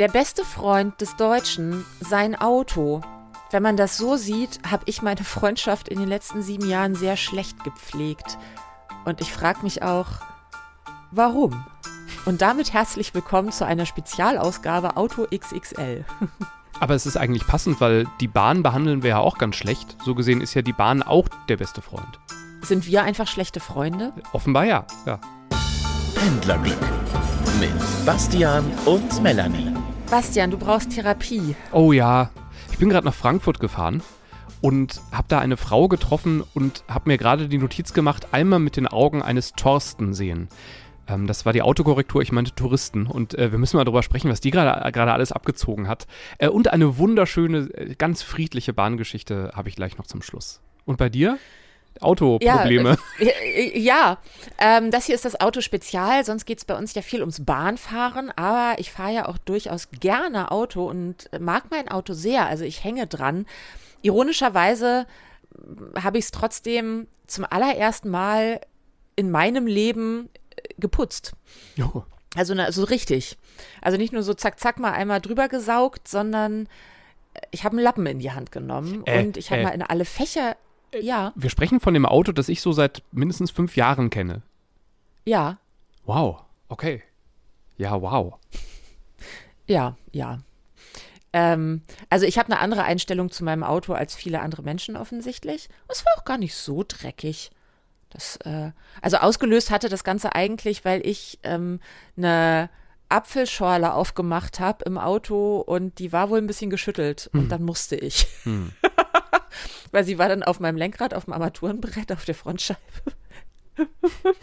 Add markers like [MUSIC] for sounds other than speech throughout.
Der beste Freund des Deutschen, sein Auto. Wenn man das so sieht, habe ich meine Freundschaft in den letzten sieben Jahren sehr schlecht gepflegt. Und ich frage mich auch, warum? Und damit herzlich willkommen zu einer Spezialausgabe Auto XXL. [LAUGHS] Aber es ist eigentlich passend, weil die Bahn behandeln wir ja auch ganz schlecht. So gesehen ist ja die Bahn auch der beste Freund. Sind wir einfach schlechte Freunde? Offenbar ja, ja. Pendlerglück mit Bastian und Melanie. Bastian, du brauchst Therapie. Oh ja, ich bin gerade nach Frankfurt gefahren und habe da eine Frau getroffen und habe mir gerade die Notiz gemacht, einmal mit den Augen eines Thorsten sehen. Ähm, das war die Autokorrektur, ich meinte Touristen. Und äh, wir müssen mal darüber sprechen, was die gerade alles abgezogen hat. Äh, und eine wunderschöne, äh, ganz friedliche Bahngeschichte habe ich gleich noch zum Schluss. Und bei dir? Autoprobleme. Ja, äh, ja ähm, das hier ist das Auto Spezial, sonst geht es bei uns ja viel ums Bahnfahren, aber ich fahre ja auch durchaus gerne Auto und mag mein Auto sehr, also ich hänge dran. Ironischerweise habe ich es trotzdem zum allerersten Mal in meinem Leben äh, geputzt. Jo. Also so also richtig. Also nicht nur so zack, zack mal einmal drüber gesaugt, sondern ich habe einen Lappen in die Hand genommen äh, und ich habe äh. mal in alle Fächer ja. Wir sprechen von dem Auto, das ich so seit mindestens fünf Jahren kenne. Ja. Wow. Okay. Ja, wow. Ja, ja. Ähm, also ich habe eine andere Einstellung zu meinem Auto als viele andere Menschen offensichtlich. Es war auch gar nicht so dreckig. Das, äh, also ausgelöst hatte das Ganze eigentlich, weil ich ähm, eine Apfelschorle aufgemacht habe im Auto und die war wohl ein bisschen geschüttelt hm. und dann musste ich. Hm. [LAUGHS] Weil sie war dann auf meinem Lenkrad, auf dem Armaturenbrett, auf der Frontscheibe. [LAUGHS]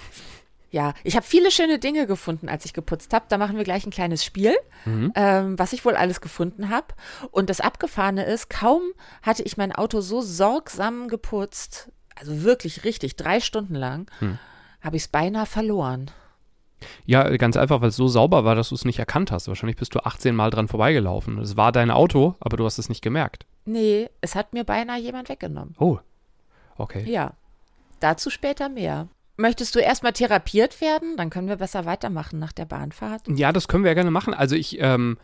ja, ich habe viele schöne Dinge gefunden, als ich geputzt habe. Da machen wir gleich ein kleines Spiel, mhm. ähm, was ich wohl alles gefunden habe. Und das Abgefahrene ist, kaum hatte ich mein Auto so sorgsam geputzt, also wirklich richtig, drei Stunden lang, mhm. habe ich es beinahe verloren. Ja, ganz einfach, weil es so sauber war, dass du es nicht erkannt hast. Wahrscheinlich bist du 18 Mal dran vorbeigelaufen. Es war dein Auto, aber du hast es nicht gemerkt. Nee, es hat mir beinahe jemand weggenommen. Oh, okay. Ja, dazu später mehr. Möchtest du erstmal therapiert werden? Dann können wir besser weitermachen nach der Bahnfahrt. Ja, das können wir ja gerne machen. Also ich, ähm,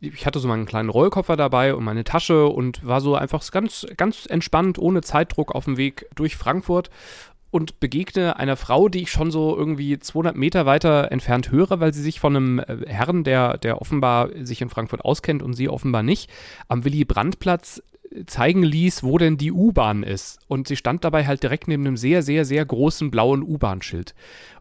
ich hatte so meinen kleinen Rollkoffer dabei und meine Tasche und war so einfach ganz, ganz entspannt, ohne Zeitdruck auf dem Weg durch Frankfurt und begegne einer Frau, die ich schon so irgendwie 200 Meter weiter entfernt höre, weil sie sich von einem äh, Herrn, der, der offenbar sich in Frankfurt auskennt und sie offenbar nicht, am Willy-Brandt-Platz äh, zeigen ließ, wo denn die U-Bahn ist. Und sie stand dabei halt direkt neben einem sehr, sehr, sehr großen blauen U-Bahn-Schild.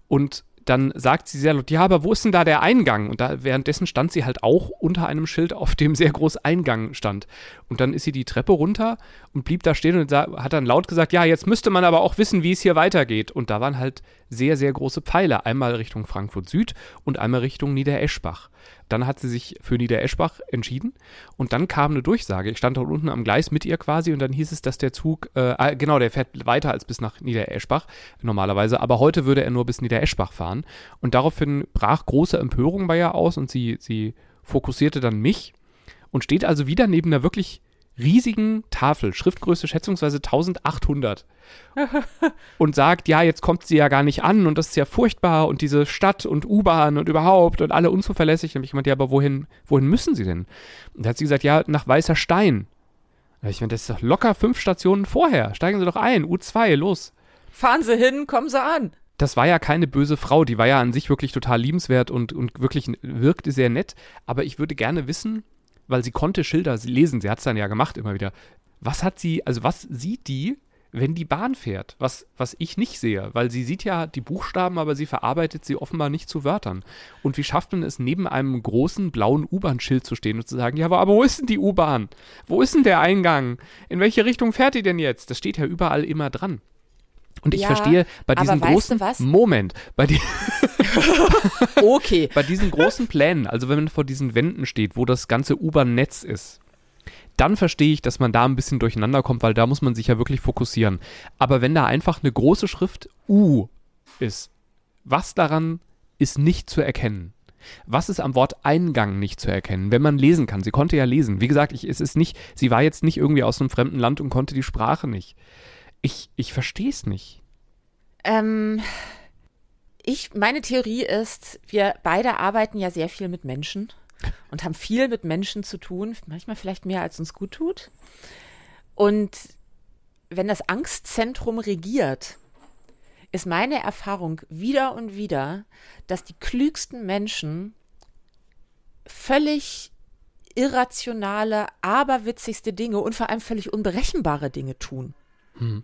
Und dann sagt sie sehr laut, ja, aber wo ist denn da der Eingang? Und da währenddessen stand sie halt auch unter einem Schild, auf dem sehr groß Eingang stand. Und dann ist sie die Treppe runter und blieb da stehen und hat dann laut gesagt, ja, jetzt müsste man aber auch wissen, wie es hier weitergeht. Und da waren halt sehr, sehr große Pfeile, einmal Richtung Frankfurt Süd und einmal Richtung Niedereschbach. Dann hat sie sich für Niedereschbach entschieden und dann kam eine Durchsage. Ich stand dort unten am Gleis mit ihr quasi und dann hieß es, dass der Zug, äh, ah, genau, der fährt weiter als bis nach Niedereschbach normalerweise, aber heute würde er nur bis Niedereschbach fahren. Und daraufhin brach große Empörung bei ihr aus und sie, sie fokussierte dann mich und steht also wieder neben einer wirklich riesigen Tafel, Schriftgröße schätzungsweise 1800 [LAUGHS] und sagt, ja, jetzt kommt sie ja gar nicht an und das ist ja furchtbar und diese Stadt und U-Bahn und überhaupt und alle unzuverlässig. Und ich meinte, ja, aber wohin, wohin müssen sie denn? Und da hat sie gesagt, ja, nach Weißer Stein. Ich meine, das ist doch locker fünf Stationen vorher. Steigen Sie doch ein, U2, los. Fahren Sie hin, kommen Sie an. Das war ja keine böse Frau, die war ja an sich wirklich total liebenswert und, und wirklich wirkte sehr nett. Aber ich würde gerne wissen, weil sie konnte Schilder lesen, sie hat es dann ja gemacht immer wieder. Was hat sie, also was sieht die, wenn die Bahn fährt? Was, was ich nicht sehe, weil sie sieht ja die Buchstaben, aber sie verarbeitet sie offenbar nicht zu Wörtern. Und wie schafft man es, neben einem großen blauen U-Bahn-Schild zu stehen und zu sagen, ja, aber, aber wo ist denn die U-Bahn? Wo ist denn der Eingang? In welche Richtung fährt die denn jetzt? Das steht ja überall immer dran. Und ich ja, verstehe bei diesen großen Moment, bei die [LAUGHS] Okay. [LAUGHS] bei diesen großen Plänen, also wenn man vor diesen Wänden steht, wo das ganze U-Bahn-Netz ist, dann verstehe ich, dass man da ein bisschen durcheinander kommt, weil da muss man sich ja wirklich fokussieren. Aber wenn da einfach eine große Schrift U ist, was daran ist nicht zu erkennen? Was ist am Wort Eingang nicht zu erkennen, wenn man lesen kann? Sie konnte ja lesen. Wie gesagt, ich, es ist nicht, sie war jetzt nicht irgendwie aus einem fremden Land und konnte die Sprache nicht. Ich, ich verstehe es nicht. Ähm, ich, meine Theorie ist, wir beide arbeiten ja sehr viel mit Menschen. und haben viel mit Menschen zu tun, manchmal vielleicht mehr als uns gut tut. Und wenn das Angstzentrum regiert, ist meine Erfahrung wieder und wieder, dass die klügsten Menschen völlig irrationale, aberwitzigste Dinge und vor allem völlig unberechenbare Dinge tun. Mhm.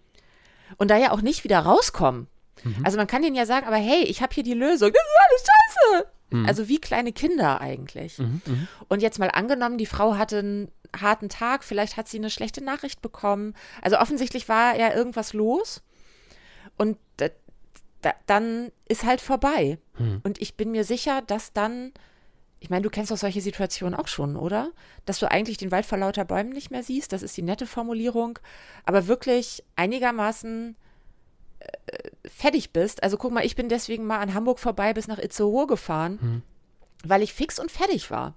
Und da ja auch nicht wieder rauskommen. Mhm. Also man kann denen ja sagen, aber hey, ich habe hier die Lösung. Das ist alles scheiße. Mhm. Also wie kleine Kinder eigentlich. Mhm, mhm. Und jetzt mal angenommen, die Frau hatte einen harten Tag, vielleicht hat sie eine schlechte Nachricht bekommen. Also offensichtlich war ja irgendwas los. Und da, da, dann ist halt vorbei. Mhm. Und ich bin mir sicher, dass dann ich meine, du kennst doch solche Situationen auch schon, oder? Dass du eigentlich den Wald vor lauter Bäumen nicht mehr siehst, das ist die nette Formulierung, aber wirklich einigermaßen äh, fertig bist. Also guck mal, ich bin deswegen mal an Hamburg vorbei bis nach Itzehoe gefahren, hm. weil ich fix und fertig war.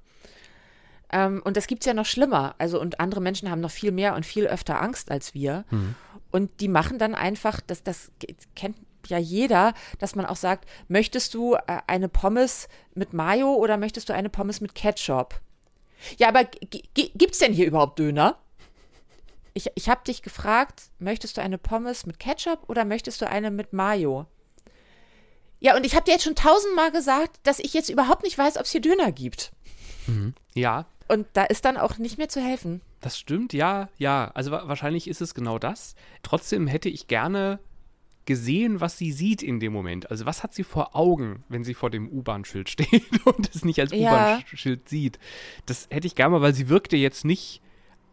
Ähm, und das gibt es ja noch schlimmer. Also, und andere Menschen haben noch viel mehr und viel öfter Angst als wir. Hm. Und die machen dann einfach, das, das kennt ja jeder, dass man auch sagt, möchtest du äh, eine Pommes mit Mayo oder möchtest du eine Pommes mit Ketchup? Ja, aber gibt es denn hier überhaupt Döner? Ich, ich habe dich gefragt, möchtest du eine Pommes mit Ketchup oder möchtest du eine mit Mayo? Ja, und ich habe dir jetzt schon tausendmal gesagt, dass ich jetzt überhaupt nicht weiß, ob es hier Döner gibt. Mhm. Ja. Und da ist dann auch nicht mehr zu helfen. Das stimmt, ja, ja. Also wahrscheinlich ist es genau das. Trotzdem hätte ich gerne gesehen, was sie sieht in dem Moment. Also was hat sie vor Augen, wenn sie vor dem U-Bahn-Schild [LAUGHS] steht und es nicht als ja. U-Bahn-Schild sieht. Das hätte ich gerne mal, weil sie wirkte jetzt nicht,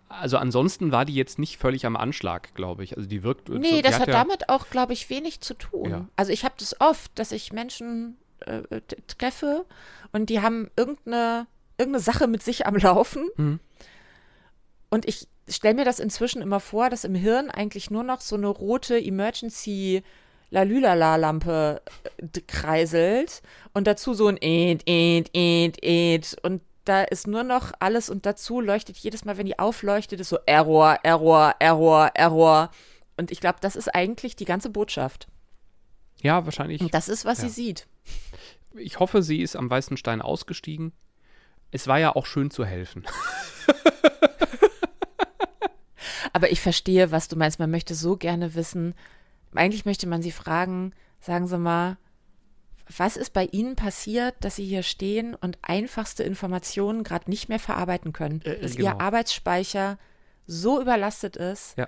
also ansonsten war die jetzt nicht völlig am Anschlag, glaube ich. Also die wirkt. Nee, so, das hat, hat ja, damit auch, glaube ich, wenig zu tun. Ja. Also ich habe das oft, dass ich Menschen äh, treffe und die haben irgendeine, irgendeine Sache mit sich am Laufen. Mhm. Und ich stelle mir das inzwischen immer vor, dass im Hirn eigentlich nur noch so eine rote Emergency Lalülala-Lampe äh, kreiselt und dazu so ein Ed, Ed, Ed, Ed und da ist nur noch alles und dazu leuchtet jedes Mal, wenn die aufleuchtet, ist so Error, Error, Error, Error. Und ich glaube, das ist eigentlich die ganze Botschaft. Ja, wahrscheinlich. Und das ist, was ja. sie sieht. Ich hoffe, sie ist am Weißen Stein ausgestiegen. Es war ja auch schön zu helfen. [LAUGHS] Aber ich verstehe, was du meinst. Man möchte so gerne wissen, eigentlich möchte man sie fragen, sagen Sie mal, was ist bei Ihnen passiert, dass Sie hier stehen und einfachste Informationen gerade nicht mehr verarbeiten können? Äh, dass genau. Ihr Arbeitsspeicher so überlastet ist, ja.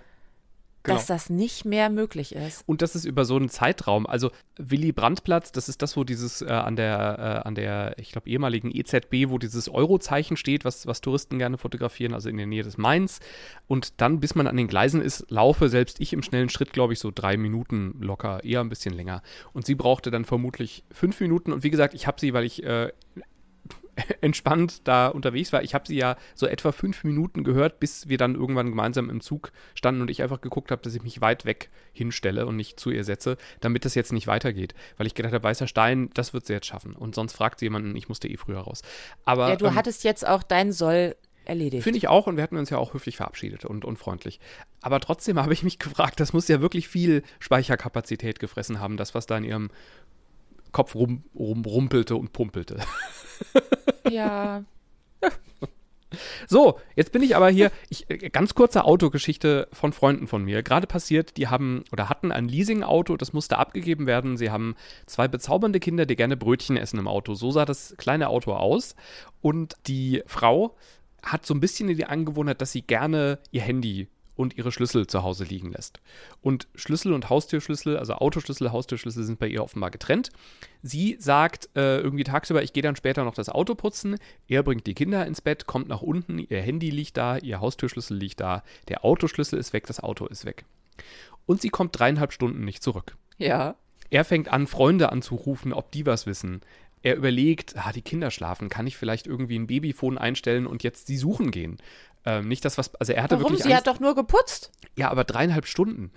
Genau. dass das nicht mehr möglich ist. Und das ist über so einen Zeitraum. Also Willy Brandt-Platz, das ist das, wo dieses äh, an der, äh, an der, ich glaube, ehemaligen EZB, wo dieses Euro-Zeichen steht, was, was Touristen gerne fotografieren, also in der Nähe des Mainz. Und dann, bis man an den Gleisen ist, laufe selbst ich im schnellen Schritt, glaube ich, so drei Minuten locker, eher ein bisschen länger. Und sie brauchte dann vermutlich fünf Minuten. Und wie gesagt, ich habe sie, weil ich äh, [LAUGHS] entspannt da unterwegs war. Ich habe sie ja so etwa fünf Minuten gehört, bis wir dann irgendwann gemeinsam im Zug standen und ich einfach geguckt habe, dass ich mich weit weg hinstelle und nicht zu ihr setze, damit das jetzt nicht weitergeht. Weil ich gedacht habe, weißer Stein, das wird sie jetzt schaffen. Und sonst fragt sie jemanden, ich musste eh früher raus. Aber, ja, du ähm, hattest jetzt auch dein Soll erledigt. Finde ich auch und wir hatten uns ja auch höflich verabschiedet und, und freundlich. Aber trotzdem [LAUGHS] habe ich mich gefragt, das muss ja wirklich viel Speicherkapazität gefressen haben, das, was da in ihrem Kopf rum, rum, rumpelte und pumpelte. [LAUGHS] [LAUGHS] Ja. [LAUGHS] So, jetzt bin ich aber hier. Ich, äh, ganz kurze Autogeschichte von Freunden von mir. Gerade passiert, die haben oder hatten ein Leasing-Auto, das musste abgegeben werden. Sie haben zwei bezaubernde Kinder, die gerne Brötchen essen im Auto. So sah das kleine Auto aus. Und die Frau hat so ein bisschen die Angewohnheit, dass sie gerne ihr Handy und ihre Schlüssel zu Hause liegen lässt. Und Schlüssel und Haustürschlüssel, also Autoschlüssel, Haustürschlüssel sind bei ihr offenbar getrennt. Sie sagt äh, irgendwie tagsüber, ich gehe dann später noch das Auto putzen. Er bringt die Kinder ins Bett, kommt nach unten, ihr Handy liegt da, ihr Haustürschlüssel liegt da, der Autoschlüssel ist weg, das Auto ist weg. Und sie kommt dreieinhalb Stunden nicht zurück. Ja. Er fängt an, Freunde anzurufen, ob die was wissen. Er überlegt, ah, die Kinder schlafen, kann ich vielleicht irgendwie ein Babyphone einstellen und jetzt sie suchen gehen? Ähm, nicht das, was. Also er hatte Warum? wirklich. Sie Angst. hat doch nur geputzt. Ja, aber dreieinhalb Stunden.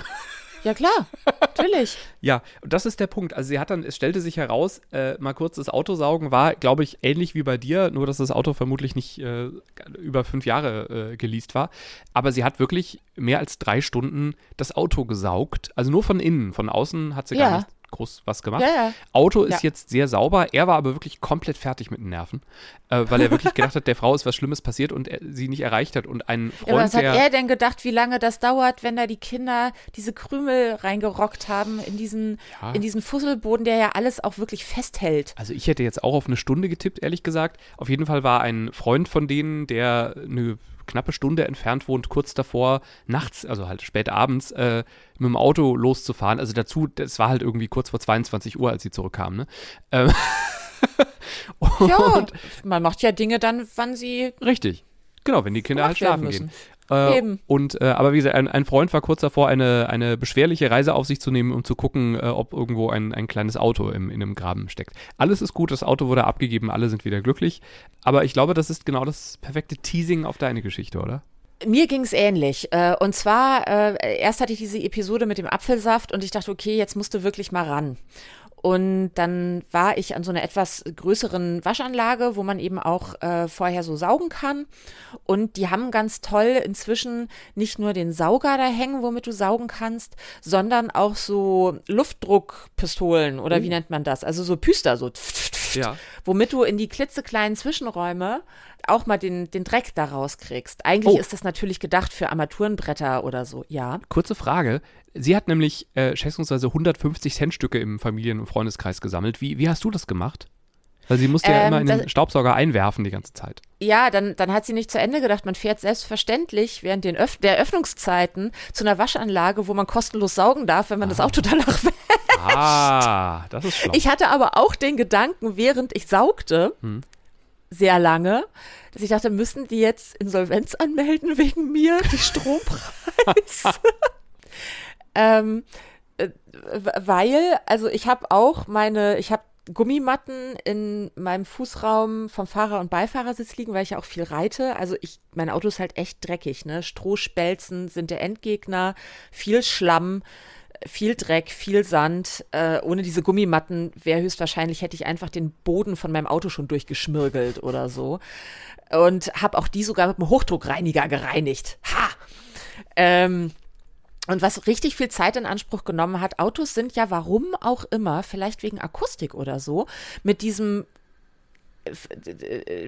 Ja, klar, natürlich. [LAUGHS] ja, das ist der Punkt. Also sie hat dann, es stellte sich heraus, äh, mal kurz das Autosaugen war, glaube ich, ähnlich wie bei dir, nur dass das Auto vermutlich nicht äh, über fünf Jahre äh, geleast war. Aber sie hat wirklich mehr als drei Stunden das Auto gesaugt. Also nur von innen. Von außen hat sie ja. gar nicht groß was gemacht. Ja, ja. Auto ist Ja. jetzt sehr sauber. Er war aber wirklich komplett fertig mit den Nerven, äh, weil er wirklich gedacht hat, der Frau ist was Schlimmes passiert und er sie nicht erreicht hat. Und ein Freund, was hat er denn gedacht, wie lange das dauert, wenn da die Kinder diese Krümel reingerockt haben in diesen, in diesen Fusselboden, der ja alles auch wirklich festhält? Also ich hätte jetzt auch auf eine Stunde getippt, ehrlich gesagt. Auf jeden Fall war ein Freund von denen, der eine knappe Stunde entfernt wohnt, kurz davor, nachts, also halt spät abends, äh, mit dem Auto loszufahren. Also dazu, das war halt irgendwie kurz vor 22 Uhr, als sie zurückkamen. Ne? Ähm, [LAUGHS] Ja, und, man macht ja Dinge dann, wann sie richtig. Genau, wenn die Kinder halt schlafen gehen. Äh, Eben. Und äh, aber wie gesagt, ein, ein Freund war kurz davor, eine, eine beschwerliche Reise auf sich zu nehmen, um zu gucken, äh, ob irgendwo ein, ein kleines Auto im, in einem Graben steckt. Alles ist gut, das Auto wurde abgegeben, alle sind wieder glücklich. Aber ich glaube, das ist genau das perfekte Teasing auf deine Geschichte, oder? Mir ging es ähnlich. Äh, Und zwar, äh, erst hatte ich diese Episode mit dem Apfelsaft und ich dachte, okay, jetzt musst du wirklich mal ran. Und dann war ich an so einer etwas größeren Waschanlage, wo man eben auch äh, vorher so saugen kann. Und die haben ganz toll inzwischen nicht nur den Sauger da hängen, womit du saugen kannst, sondern auch so Luftdruckpistolen oder wie nennt man das? Also so Püster, so Ja. womit du in die klitzekleinen Zwischenräume auch mal den, den Dreck da rauskriegst. Eigentlich Oh. ist das natürlich gedacht für Armaturenbretter oder so, ja. Kurze Frage. Sie hat nämlich äh, schätzungsweise 150 Centstücke im Familien- und Freundeskreis gesammelt. Wie, wie hast du das gemacht? Weil sie musste ja Ähm, immer in den das- Staubsauger einwerfen die ganze Zeit. Ja, dann, dann hat sie nicht zu Ende gedacht. Man fährt selbstverständlich während den Öff der Öffnungszeiten zu einer Waschanlage, wo man kostenlos saugen darf, wenn man das Auto [LAUGHS] danach wäscht. Ah, das ist schlau. Ich hatte aber auch den Gedanken, während ich saugte, sehr lange, dass ich dachte, müssen die jetzt Insolvenz anmelden wegen mir, die Strompreise? [LAUGHS] ähm, äh, weil, also ich habe auch meine, ich habe Gummimatten in meinem Fußraum vom Fahrer- und Beifahrersitz liegen, weil ich ja auch viel reite. Also ich, mein Auto ist halt echt dreckig, ne? Strohspelzen sind der Endgegner, viel Schlamm, viel Dreck, viel Sand. Äh, ohne diese Gummimatten wäre höchstwahrscheinlich, hätte ich einfach den Boden von meinem Auto schon durchgeschmirgelt oder so. Und habe auch die sogar mit einem Hochdruckreiniger gereinigt. Ha! Ähm, und was richtig viel Zeit in Anspruch genommen hat, Autos sind ja, warum auch immer, vielleicht wegen Akustik oder so, mit diesem, äh,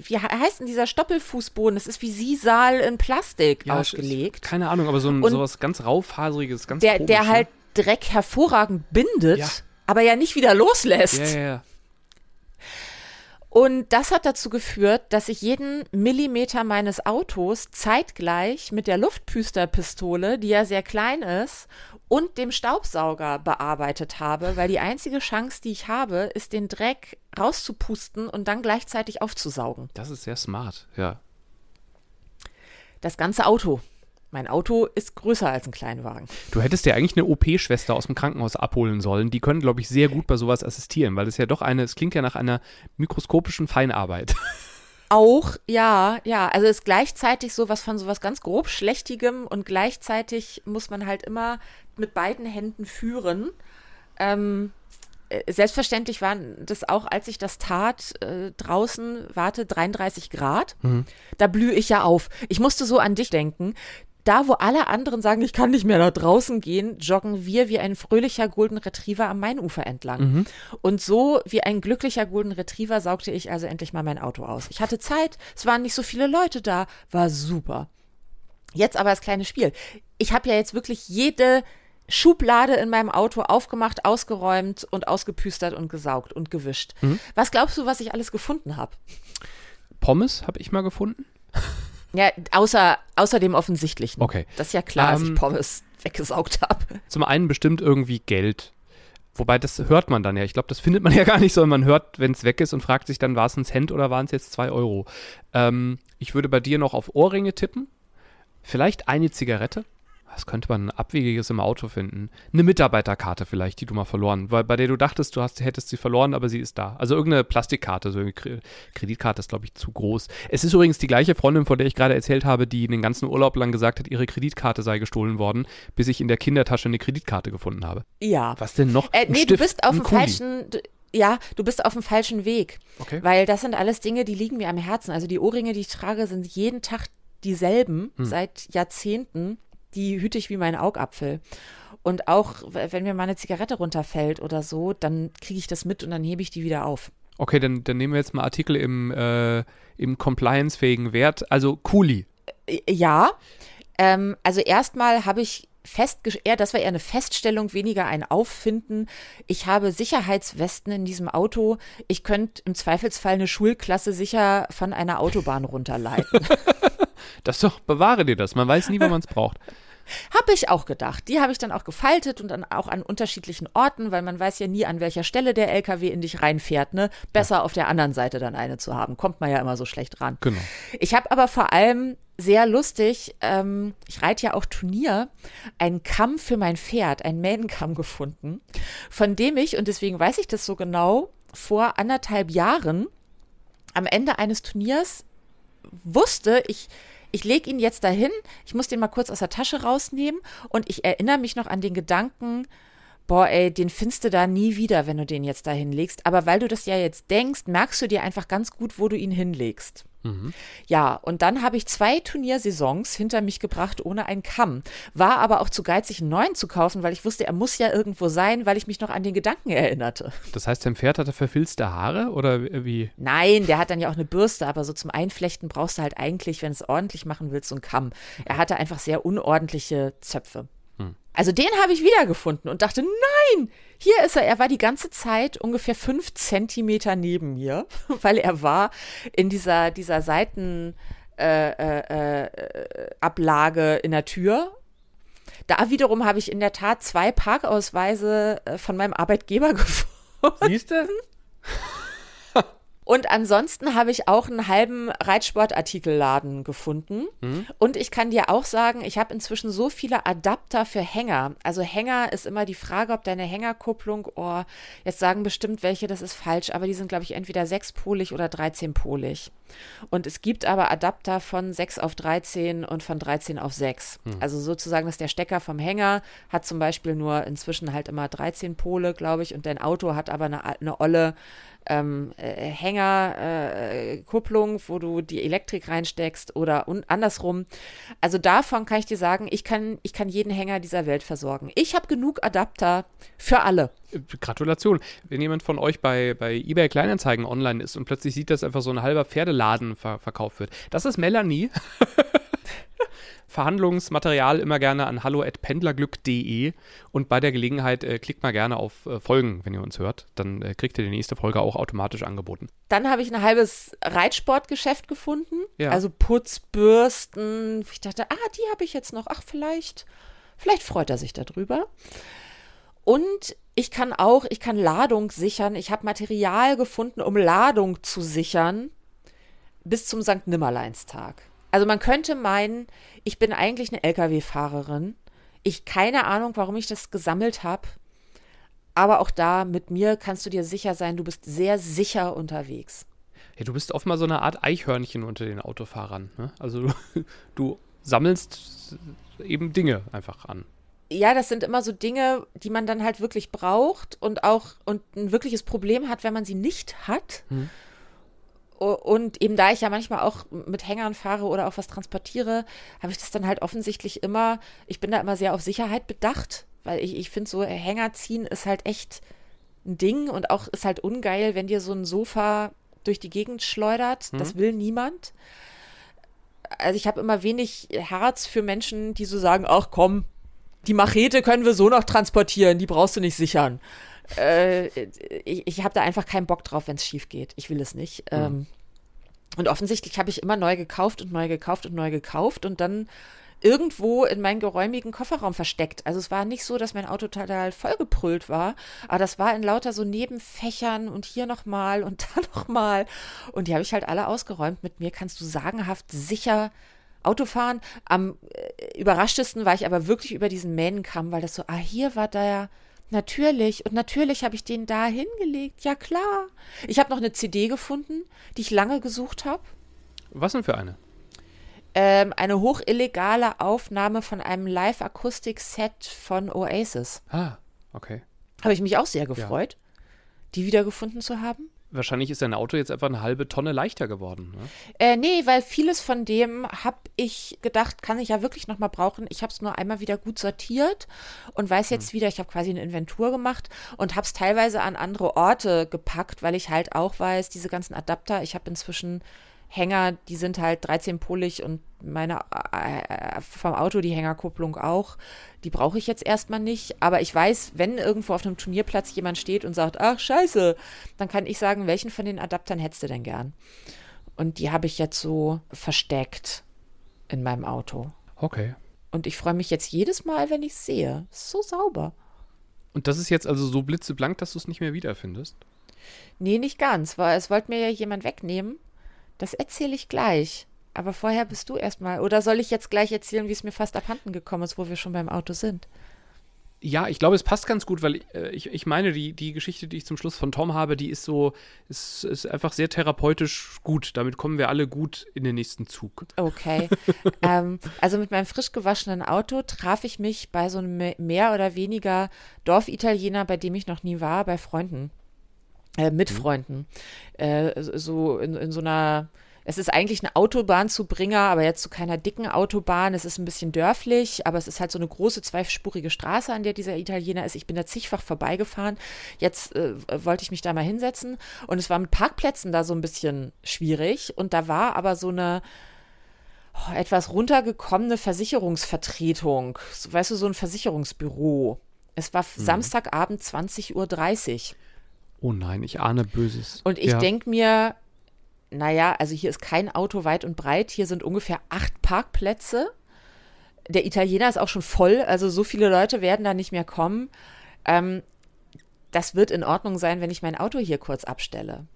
wie he- heißt denn dieser Stoppelfußboden? Das ist wie Sisal in Plastik Ja, ausgelegt. Keine Ahnung, aber so ein, Und sowas ganz raufhaseriges, ganz Der, komisch, der ne? Dreck hervorragend bindet, Ja. aber ja nicht wieder loslässt. Ja, ja. Und das hat dazu geführt, dass ich jeden Millimeter meines Autos zeitgleich mit der Luftpüsterpistole, die ja sehr klein ist, und dem Staubsauger bearbeitet habe, weil die einzige Chance, die ich habe, ist den Dreck rauszupusten und dann gleichzeitig aufzusaugen. Das ist sehr smart, ja. Das ganze Auto. Mein Auto ist größer als ein Kleinwagen. Du hättest ja eigentlich eine OP-Schwester aus dem Krankenhaus abholen sollen. Die können, glaube ich, sehr gut bei sowas assistieren, weil es ja doch eine, es klingt ja nach einer mikroskopischen Feinarbeit. [LAUGHS] Auch, ja, ja. Also ist gleichzeitig sowas von sowas ganz grob Schlechtigem und gleichzeitig muss man halt immer mit beiden Händen führen. Ähm, äh, selbstverständlich waren das auch, als ich das tat, äh, draußen, warte, 33 Grad. Da blühe ich ja auf. Ich musste so an dich denken. Da, wo alle anderen sagen, ich kann nicht mehr nach draußen gehen, joggen wir wie ein fröhlicher Golden Retriever am Mainufer entlang. Und so wie ein glücklicher Golden Retriever saugte ich also endlich mal mein Auto aus. Ich hatte Zeit, es waren nicht so viele Leute da, war super. Jetzt aber das kleine Spiel. Ich habe ja jetzt wirklich jede Schublade in meinem Auto aufgemacht, ausgeräumt und ausgepüstert und gesaugt und gewischt. Was glaubst du, was ich alles gefunden habe? Pommes habe ich mal gefunden. Ja, außer, außer dem Offensichtlichen. Okay. Das ist ja klar, dass Ähm, ich Pommes weggesaugt habe. Zum einen bestimmt irgendwie Geld. Wobei, das hört man dann ja. Ich glaube, das findet man [LAUGHS] ja gar nicht, sondern man hört, wenn es weg ist und fragt sich dann, war es ein Cent oder waren es jetzt zwei Euro? Ähm, ich würde bei dir noch auf Ohrringe tippen. Vielleicht eine Zigarette. Was könnte man Abwegiges im Auto finden? Eine Mitarbeiterkarte vielleicht, die du mal verloren, weil bei der du dachtest, du hast, hättest sie verloren, aber sie ist da. Also irgendeine Plastikkarte, so eine Kre- Kreditkarte ist, glaube ich, zu groß. Es ist übrigens die gleiche Freundin, von der ich gerade erzählt habe, die den ganzen Urlaub lang gesagt hat, ihre Kreditkarte sei gestohlen worden, bis ich in der Kindertasche eine Kreditkarte gefunden habe. Ja. Was denn noch? Äh, nee, Stift, du bist auf dem falschen. Ja, du bist auf dem falschen Weg. Okay. Weil das sind alles Dinge, die liegen mir am Herzen. Also die Ohrringe, die ich trage, sind jeden Tag dieselben Hm. seit Jahrzehnten. Die hüte ich wie mein Augapfel. Und auch, wenn mir mal eine Zigarette runterfällt oder so, dann kriege ich das mit und dann hebe ich die wieder auf. Okay, dann, dann nehmen wir jetzt mal Artikel im, äh, im compliance-fähigen Wert. Also Kuli. Äh, Ja, ähm, also erstmal habe ich festgestellt, eher, das war eher eine Feststellung, weniger ein Auffinden. Ich habe Sicherheitswesten in diesem Auto. Ich könnte im Zweifelsfall eine Schulklasse sicher von einer Autobahn runterleiten. [LAUGHS] Das doch, bewahre dir das. Man weiß nie, wann man es braucht. [LAUGHS] Habe ich auch gedacht. Die habe ich dann auch gefaltet und dann auch an unterschiedlichen Orten, weil man weiß ja nie, an welcher Stelle der LKW in dich reinfährt. Ne? Besser auf der anderen Seite dann eine zu haben. Kommt man ja immer so schlecht ran. Genau. Ich habe aber vor allem sehr lustig, ähm, ich reite ja auch Turnier, einen Kamm für mein Pferd, einen Mähnenkamm gefunden, von dem ich, und deswegen weiß ich das so genau, vor anderthalb Jahren am Ende eines Turniers wusste, ich, ich lege ihn jetzt dahin, ich muss den mal kurz aus der Tasche rausnehmen. Und ich erinnere mich noch an den Gedanken, boah, ey, den findest du da nie wieder, wenn du den jetzt dahin legst. Aber weil du das ja jetzt denkst, merkst du dir einfach ganz gut, wo du ihn hinlegst. Ja, und dann habe ich zwei Turniersaisons hinter mich gebracht ohne einen Kamm. War aber auch zu geizig, einen neuen zu kaufen, weil ich wusste, er muss ja irgendwo sein, weil ich mich noch an den Gedanken erinnerte. Das heißt, dein Pferd hatte verfilzte Haare oder wie? Nein, der hat dann ja auch eine Bürste, aber so zum Einflechten brauchst du halt eigentlich, wenn du es ordentlich machen willst, so einen Kamm. Er hatte einfach sehr unordentliche Zöpfe. Also den habe ich wiedergefunden und dachte, nein, hier ist er. Er war die ganze Zeit ungefähr fünf Zentimeter neben mir, [LAUGHS] weil er war in dieser, dieser Seitenablage äh, äh, äh, in der Tür. Da wiederum habe ich in der Tat zwei Parkausweise äh, von meinem Arbeitgeber [LAUGHS] gefunden. Siehst du? Und ansonsten habe ich auch einen halben Reitsportartikelladen gefunden. Und ich kann dir auch sagen, ich habe inzwischen so viele Adapter für Hänger. Also Hänger ist immer die Frage, ob deine Hängerkupplung, oh, jetzt sagen bestimmt welche, das ist falsch, aber die sind, glaube ich, entweder sechspolig oder 13-polig. Und es gibt aber Adapter von 6 auf 13 und von 13 auf 6. Also sozusagen, dass der Stecker vom Hänger hat zum Beispiel nur inzwischen halt immer 13 Pole, glaube ich, und dein Auto hat aber eine, eine olle ähm, äh, Hängerkupplung, wo du die Elektrik reinsteckst oder un andersrum. Also davon kann ich dir sagen, ich kann, ich kann jeden Hänger dieser Welt versorgen. Ich habe genug Adapter für alle. Gratulation. Wenn jemand von euch bei, bei eBay Kleinanzeigen online ist und plötzlich sieht, dass einfach so ein halber Pferdeladen ver verkauft wird. Das ist Melanie. [LAUGHS] Verhandlungsmaterial immer gerne an hallo@pendlerglück.de und bei der Gelegenheit äh, klickt mal gerne auf äh, Folgen, wenn ihr uns hört. Dann äh, kriegt ihr die nächste Folge auch automatisch angeboten. Dann habe ich ein halbes Reitsportgeschäft gefunden. Ja. Also Putzbürsten. Ich dachte, ah, die habe ich jetzt noch. Ach, vielleicht, vielleicht freut er sich darüber. Und ich kann auch, ich kann Ladung sichern. Ich habe Material gefunden, um Ladung zu sichern bis zum St. Nimmerleinstag. Also man könnte meinen, ich bin eigentlich eine Lkw-Fahrerin. Ich keine Ahnung, warum ich das gesammelt habe. Aber auch da, mit mir kannst du dir sicher sein, du bist sehr sicher unterwegs. Ja, du bist offenbar so eine Art Eichhörnchen unter den Autofahrern. Ne? Also du, [LAUGHS] du sammelst eben Dinge einfach an. Ja, das sind immer so Dinge, die man dann halt wirklich braucht und auch und ein wirkliches Problem hat, wenn man sie nicht hat. O- Und eben da ich ja manchmal auch mit Hängern fahre oder auch was transportiere, habe ich das dann halt offensichtlich immer, ich bin da immer sehr auf Sicherheit bedacht, weil ich, ich finde, so Hänger ziehen ist halt echt ein Ding und auch ist halt ungeil, wenn dir so ein Sofa durch die Gegend schleudert. Das will niemand. Also ich habe immer wenig Herz für Menschen, die so sagen, ach komm, die Machete können wir so noch transportieren, die brauchst du nicht sichern. Äh, ich ich habe da einfach keinen Bock drauf, wenn es schief geht. Ich will es nicht. Ähm, und offensichtlich habe ich immer neu gekauft und neu gekauft und neu gekauft und dann irgendwo in meinen geräumigen Kofferraum versteckt. Also es war nicht so, dass mein Auto total vollgeprüllt war, aber das war in lauter so Nebenfächern und hier nochmal und [LAUGHS] da nochmal. Und die habe ich halt alle ausgeräumt. Mit mir kannst du sagenhaft sicher Auto fahren. Am äh, überraschtesten war ich aber wirklich über diesen Mähnenkamm, weil das so, ah, hier war der natürlich und natürlich habe ich den da hingelegt. Ja klar. Ich habe noch eine CD gefunden, die ich lange gesucht habe. Was denn für eine? Ähm, eine hochillegale Aufnahme von einem Live-Akustik-Set von Oasis. Ah, okay. Habe ich mich auch sehr gefreut, die wiedergefunden zu haben. Wahrscheinlich ist dein Auto jetzt einfach eine halbe Tonne leichter geworden. Ne? Äh, nee, weil vieles von dem habe ich gedacht, kann ich ja wirklich nochmal brauchen. Ich habe es nur einmal wieder gut sortiert und weiß jetzt hm. wieder, ich habe quasi eine Inventur gemacht und habe es teilweise an andere Orte gepackt, weil ich halt auch weiß, diese ganzen Adapter, ich habe inzwischen Hänger, die sind halt 13-polig und meine äh, vom Auto die Hängerkupplung auch. Die brauche ich jetzt erstmal nicht. Aber ich weiß, wenn irgendwo auf einem Turnierplatz jemand steht und sagt, ach scheiße, dann kann ich sagen, welchen von den Adaptern hättest du denn gern? Und die habe ich jetzt so versteckt in meinem Auto. Okay. Und ich freue mich jetzt jedes Mal, wenn ich es sehe. So sauber. Und das ist jetzt also so blitzeblank, dass du es nicht mehr wiederfindest? Nee, nicht ganz, weil es wollte mir ja jemand wegnehmen. Das erzähle ich gleich. Aber vorher bist du erstmal. Oder soll ich jetzt gleich erzählen, wie es mir fast abhanden gekommen ist, wo wir schon beim Auto sind? Ja, ich glaube, es passt ganz gut, weil äh, ich, ich meine, die, die Geschichte, die ich zum Schluss von Tom habe, die ist so, ist, ist einfach sehr therapeutisch gut. Damit kommen wir alle gut in den nächsten Zug. Okay. [LAUGHS] ähm, also mit meinem frisch gewaschenen Auto traf ich mich bei so einem mehr oder weniger Dorfitaliener, bei dem ich noch nie war, bei Freunden. Äh, mit mhm. Freunden. Äh, so in, in so einer es ist eigentlich eine Autobahnzubringer, aber jetzt zu keiner dicken Autobahn. Es ist ein bisschen dörflich, aber es ist halt so eine große zweispurige Straße, an der dieser Italiener ist. Ich bin da zigfach vorbeigefahren. Jetzt äh, wollte ich mich da mal hinsetzen und es war mit Parkplätzen da so ein bisschen schwierig und da war aber so eine oh, etwas runtergekommene Versicherungsvertretung. So, weißt du, so ein Versicherungsbüro. Es war mhm. Samstagabend 20.30 Uhr. Oh nein, ich ahne Böses. Und ich ja. denke mir, naja, also hier ist kein Auto weit und breit, hier sind ungefähr acht Parkplätze. Der Italiener ist auch schon voll, also so viele Leute werden da nicht mehr kommen. Ähm, das wird in Ordnung sein, wenn ich mein Auto hier kurz abstelle.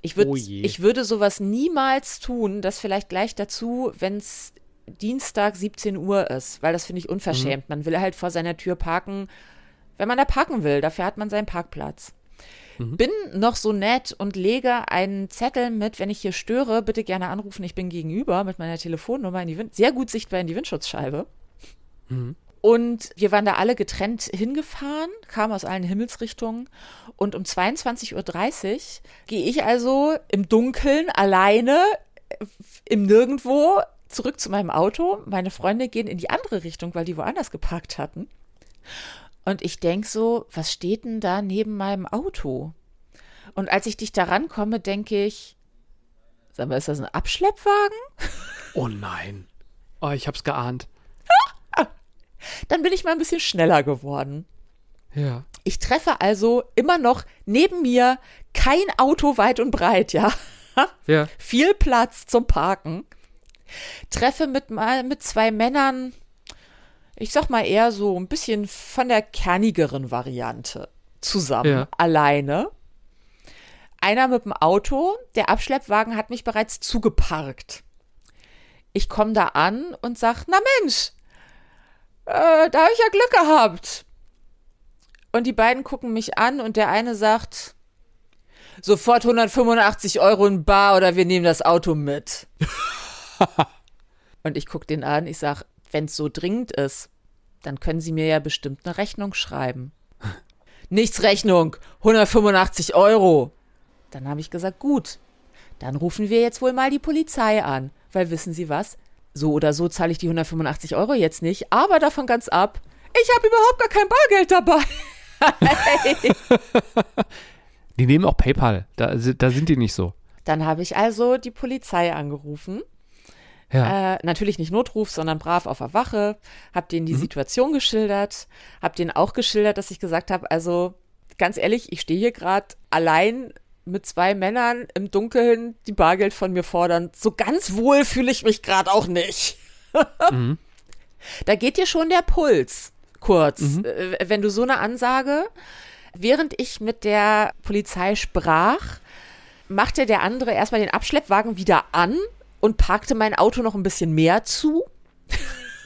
Ich, würd, oh ich würde sowas niemals tun, das vielleicht gleich dazu, wenn es Dienstag 17 Uhr ist, weil das finde ich unverschämt. Mhm. Man will halt vor seiner Tür parken, wenn man da parken will. Dafür hat man seinen Parkplatz. Mhm. Bin noch so nett und lege einen Zettel mit, wenn ich hier störe, bitte gerne anrufen, ich bin gegenüber mit meiner Telefonnummer in die Wind sehr gut sichtbar in die Windschutzscheibe. Mhm. Und wir waren da alle getrennt hingefahren, kamen aus allen Himmelsrichtungen. Und um 22.30 Uhr gehe ich also im Dunkeln alleine im Nirgendwo zurück zu meinem Auto. Meine Freunde gehen in die andere Richtung, weil die woanders geparkt hatten. Und ich denke so, was steht denn da neben meinem Auto? Und als ich dich da rankomme, denke ich, sag mal, ist das ein Abschleppwagen? Oh nein. Oh, ich hab's geahnt. Dann bin ich mal ein bisschen schneller geworden. Ja. Ich treffe also immer noch neben mir kein Auto weit und breit, ja. ja. Viel Platz zum Parken. Treffe mit, mit zwei Männern, ich sag mal eher so ein bisschen von der kernigeren Variante zusammen, ja. alleine. Einer mit dem Auto, der Abschleppwagen hat mich bereits zugeparkt. Ich komme da an und sag, na Mensch, äh, da habe ich ja Glück gehabt. Und die beiden gucken mich an und der eine sagt, sofort 185 Euro in Bar oder wir nehmen das Auto mit. [LAUGHS] und ich gucke den an, ich sag, wenn es so dringend ist, dann können Sie mir ja bestimmt eine Rechnung schreiben. [LAUGHS] Nichts Rechnung, 185 Euro. Dann habe ich gesagt, gut, dann rufen wir jetzt wohl mal die Polizei an, weil wissen Sie was? So oder so zahle ich die 185 Euro jetzt nicht, aber davon ganz ab. Ich habe überhaupt gar kein Bargeld dabei. [LAUGHS] die nehmen auch PayPal, da, da sind die nicht so. Dann habe ich also die Polizei angerufen ja. Äh, natürlich nicht Notruf, sondern brav auf der Wache. Hab denen die mhm. Situation geschildert. Hab denen auch geschildert, dass ich gesagt habe, also ganz ehrlich, ich stehe hier gerade allein mit zwei Männern im Dunkeln, die Bargeld von mir fordern. So ganz wohl fühle ich mich gerade auch nicht. [LAUGHS] mhm. Da geht dir schon der Puls kurz, mhm. äh, wenn du so eine Ansage. Während ich mit der Polizei sprach, machte der andere erstmal den Abschleppwagen wieder an und parkte mein Auto noch ein bisschen mehr zu.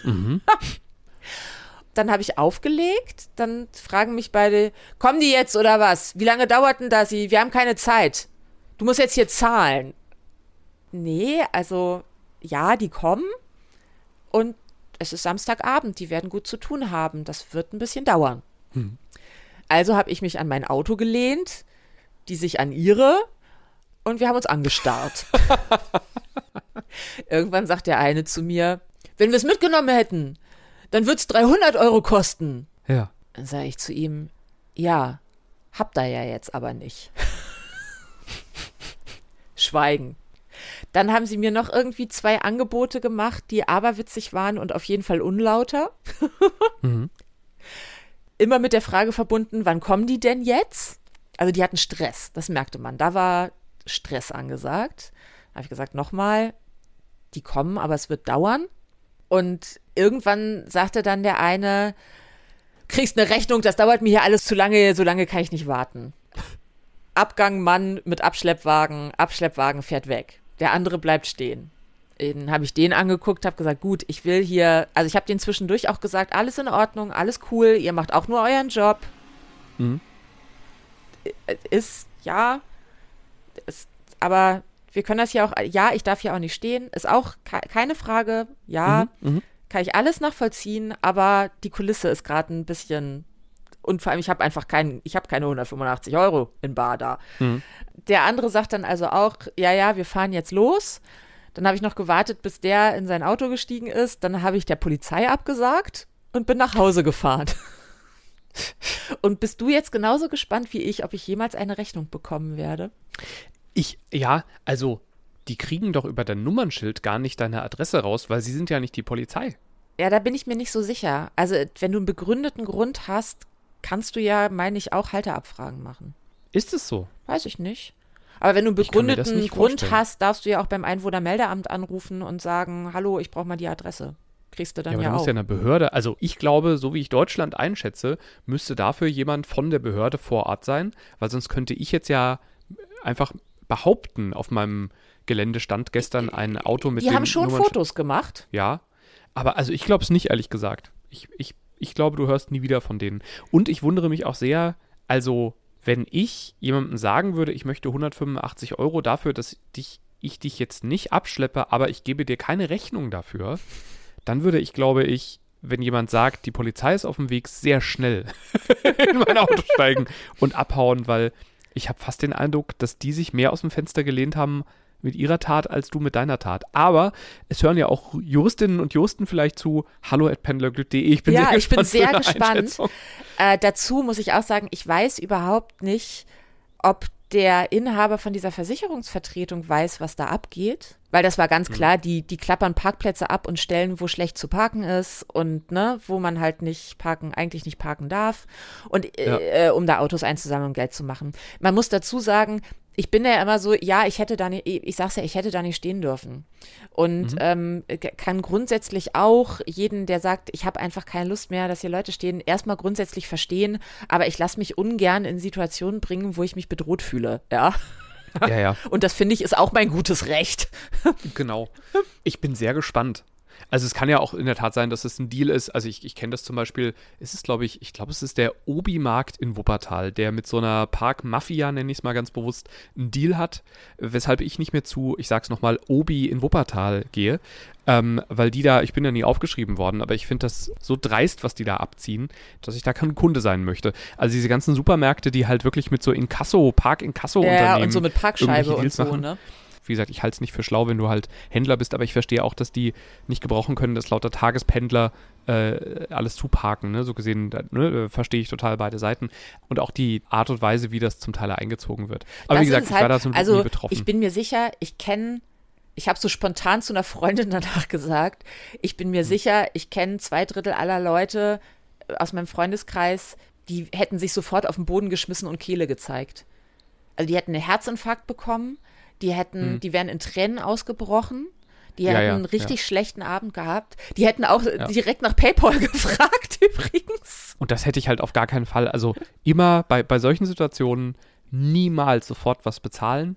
Mhm. [LAUGHS] Dann habe ich aufgelegt. Dann fragen mich beide, kommen die jetzt oder was? Wie lange dauert denn das? Wir haben keine Zeit. Du musst jetzt hier zahlen. Nee, also ja, die kommen. Und es ist Samstagabend. Die werden gut zu tun haben. Das wird ein bisschen dauern. Mhm. Also habe ich mich an mein Auto gelehnt, die sich an ihre und wir haben uns angestarrt. [LAUGHS] Irgendwann sagt der eine zu mir, wenn wir es mitgenommen hätten, dann wird es 300 Euro kosten. Ja. Dann sage ich zu ihm, ja, habt ihr ja jetzt aber nicht. [LAUGHS] Schweigen. Dann haben sie mir noch irgendwie zwei Angebote gemacht, die aberwitzig waren und auf jeden Fall unlauter. [LAUGHS] Mhm. Immer mit der Frage verbunden, wann kommen die denn jetzt? Also die hatten Stress, das merkte man. Da war Stress angesagt. Da habe ich gesagt, nochmal, die kommen, aber es wird dauern. Und irgendwann sagte dann der eine, kriegst eine Rechnung, das dauert mir hier alles zu lange, so lange kann ich nicht warten. Abgang Mann mit Abschleppwagen, Abschleppwagen fährt weg. Der andere bleibt stehen. Dann habe ich den angeguckt, habe gesagt, gut, ich will hier, also ich habe den zwischendurch auch gesagt, alles in Ordnung, alles cool, ihr macht auch nur euren Job. Mhm. Ist, ja, ist, aber wir können das ja auch, ja, ich darf hier auch nicht stehen, ist auch ke keine Frage, ja, Mhm. Mhm. kann ich alles nachvollziehen, aber die Kulisse ist gerade ein bisschen und vor allem ich habe einfach keinen, ich habe keine 185 Euro in Bar da. Mhm. Der andere sagt dann also auch, ja, ja, wir fahren jetzt los. Dann habe ich noch gewartet, bis der in sein Auto gestiegen ist. Dann habe ich der Polizei abgesagt und bin nach Hause gefahren. [LAUGHS] Und bist du jetzt genauso gespannt wie ich, ob ich jemals eine Rechnung bekommen werde? Ich, ja, also, die kriegen doch über dein Nummernschild gar nicht deine Adresse raus, weil sie sind ja nicht die Polizei. Ja, da bin ich mir nicht so sicher. Also, wenn du einen begründeten Grund hast, kannst du ja, meine ich, auch Halteabfragen machen. Ist es so? Weiß ich nicht. Aber wenn du einen begründeten Grund hast, darfst du ja auch beim Einwohnermeldeamt anrufen und sagen, hallo, ich brauche mal die Adresse. Kriegst du dann Ja, aber ja, du musst auch. ja eine Behörde, also ich glaube, so wie ich Deutschland einschätze, müsste dafür jemand von der Behörde vor Ort sein, weil sonst könnte ich jetzt ja einfach behaupten, auf meinem Gelände stand gestern ein Auto mit die haben schon Nummernschild- Fotos gemacht. Ja, aber also ich glaube es nicht, ehrlich gesagt. Ich, ich, ich glaube, du hörst nie wieder von denen. Und ich wundere mich auch sehr, also wenn ich jemandem sagen würde, ich möchte 185 Euro dafür, dass dich, ich dich jetzt nicht abschleppe, aber ich gebe dir keine Rechnung dafür, dann würde ich, glaube ich, wenn jemand sagt, die Polizei ist auf dem Weg, sehr schnell [LAUGHS] in mein Auto steigen und abhauen, weil ich habe fast den Eindruck, dass die sich mehr aus dem Fenster gelehnt haben mit ihrer Tat als du mit deiner Tat. Aber es hören ja auch Juristinnen und Juristen vielleicht zu. Hallo at pendlerglück.de. Ich bin Ja, sehr ich bin gespannt. sehr für deine gespannt. Äh, dazu muss ich auch sagen, ich weiß überhaupt nicht, ob der Inhaber von dieser Versicherungsvertretung weiß, was da abgeht. Weil das war ganz Hm. klar, die, die klappern Parkplätze ab und stellen, wo schlecht zu parken ist und ne, wo man halt nicht parken, eigentlich nicht parken darf. Und Ja. äh, um da Autos einzusammeln und Geld zu machen. Man muss dazu sagen, ich bin ja immer so, ja, ich hätte da nicht, ich sag's ja, ich hätte da nicht stehen dürfen. Und ähm, g- kann grundsätzlich auch jeden, der sagt, ich habe einfach keine Lust mehr, dass hier Leute stehen, erstmal grundsätzlich verstehen, aber ich lasse mich ungern in Situationen bringen, wo ich mich bedroht fühle, ja. Ja, ja, [LAUGHS] Und das finde ich ist auch mein gutes Recht. [LAUGHS] genau. Ich bin sehr gespannt. Also es kann ja auch in der Tat sein, dass es ein Deal ist. Also ich, ich kenne das zum Beispiel, es ist glaube ich, ich glaube es ist der Obi-Markt in Wuppertal, der mit so einer Park-Mafia, nenne ich es mal ganz bewusst, einen Deal hat, weshalb ich nicht mehr zu, ich sag's nochmal, Obi in Wuppertal gehe. Ähm, weil die da, ich bin ja nie aufgeschrieben worden, aber ich finde das so dreist, was die da abziehen, dass ich da kein Kunde sein möchte. Also diese ganzen Supermärkte, die halt wirklich mit so Inkasso, Park-Inkasso-Unternehmen Ja, und so mit Parkscheibe und so, machen. ne? Wie gesagt, ich halte es nicht für schlau, wenn du halt Händler bist, aber ich verstehe auch, dass die nicht gebrauchen können, dass lauter Tagespendler äh, alles zuparken. Ne? So gesehen, da, ne, verstehe ich total beide Seiten. Und auch die Art und Weise, wie das zum Teil eingezogen wird. Aber Das wie gesagt, ich halt- war da zum also nie betroffen. Ich bin mir sicher, ich kenne, ich habe so spontan zu einer Freundin [LAUGHS] danach gesagt, ich bin Hm. mir sicher, ich kenne zwei Drittel aller Leute äh, aus meinem Freundeskreis, die hätten sich sofort auf den Boden geschmissen und Kehle gezeigt. Also die hätten einen Herzinfarkt bekommen, die hätten, die wären in Tränen ausgebrochen. Die Hm. Ja, hätten ja, einen richtig ja. schlechten Abend gehabt. Die hätten auch Ja. direkt nach PayPal [LAUGHS] gefragt, übrigens. Und das hätte ich halt auf gar keinen Fall. Also immer bei, bei solchen Situationen niemals sofort was bezahlen.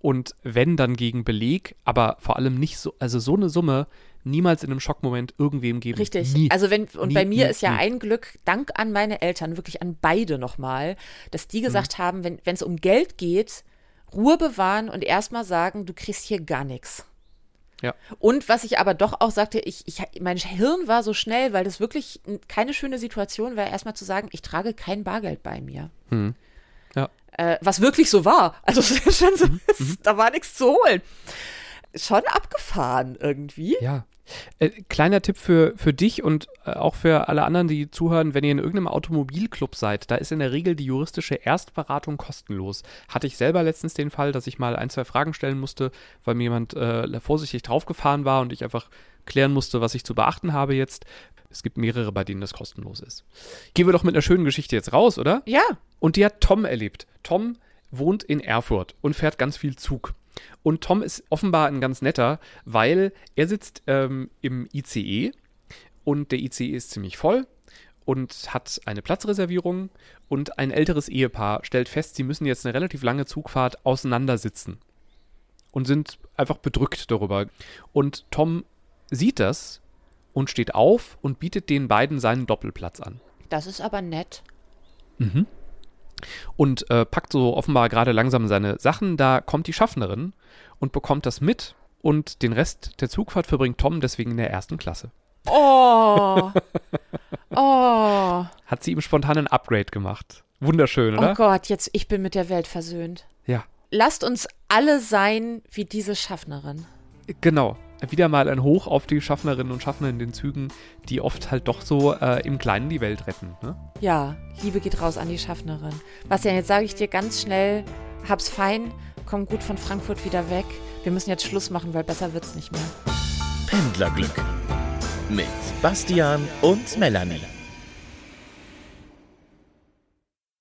Und wenn, dann gegen Beleg, aber vor allem nicht so, also so eine Summe niemals in einem Schockmoment irgendwem geben. Richtig. Nie. Also wenn, und Nie, bei mir nie, ist ja nie. ein Glück, Dank an meine Eltern, wirklich an beide nochmal, dass Mhm. die gesagt haben, wenn es um Geld geht, Ruhe bewahren und erstmal sagen, du kriegst hier gar nichts. Ja. Und was ich aber doch auch sagte, ich, ich, mein Hirn war so schnell, weil das wirklich keine schöne Situation war, erstmal zu sagen, ich trage kein Bargeld bei mir. Hm. Ja. Äh, was wirklich so war. Also [LAUGHS] schon so, da war nichts zu holen. Schon abgefahren irgendwie. Ja. Äh, kleiner Tipp für, für dich und äh, auch für alle anderen, die zuhören, wenn ihr in irgendeinem Automobilclub seid, da ist in der Regel die juristische Erstberatung kostenlos. Hatte ich selber letztens den Fall, dass ich mal ein, zwei Fragen stellen musste, weil mir jemand äh, vorsichtig draufgefahren war und ich einfach klären musste, was ich zu beachten habe jetzt. Es gibt mehrere, bei denen das kostenlos ist. Gehen wir doch mit einer schönen Geschichte jetzt raus, oder? Ja. Und die hat Tom erlebt. Tom wohnt in Erfurt und fährt ganz viel Zug. Und Tom ist offenbar ein ganz netter, weil er sitzt ähm, im ICE und der ICE ist ziemlich voll und hat eine Platzreservierung und ein älteres Ehepaar stellt fest, sie müssen jetzt eine relativ lange Zugfahrt auseinandersitzen und sind einfach bedrückt darüber. Und Tom sieht das und steht auf und bietet den beiden seinen Doppelplatz an. Das ist aber nett. Und äh, packt so offenbar gerade langsam seine Sachen. Da kommt die Schaffnerin und bekommt das mit und den Rest der Zugfahrt verbringt Tom deswegen in der ersten Klasse. Oh. [LAUGHS] Oh. Hat sie ihm spontan ein Upgrade gemacht. Wunderschön, Oh oder? Gott, jetzt ich bin mit der Welt versöhnt. ja, Lasst uns alle sein wie diese Schaffnerin. genau. Wieder mal ein Hoch auf die Schaffnerinnen und Schaffner in den Zügen, die oft halt doch so äh, im Kleinen die Welt retten. Ne? Ja, Liebe geht raus an die Schaffnerin. Bastian, jetzt sage ich dir ganz schnell, hab's fein, komm gut von Frankfurt wieder weg. Wir müssen jetzt Schluss machen, weil besser wird's nicht mehr. Pendlerglück mit Bastian und Melanie.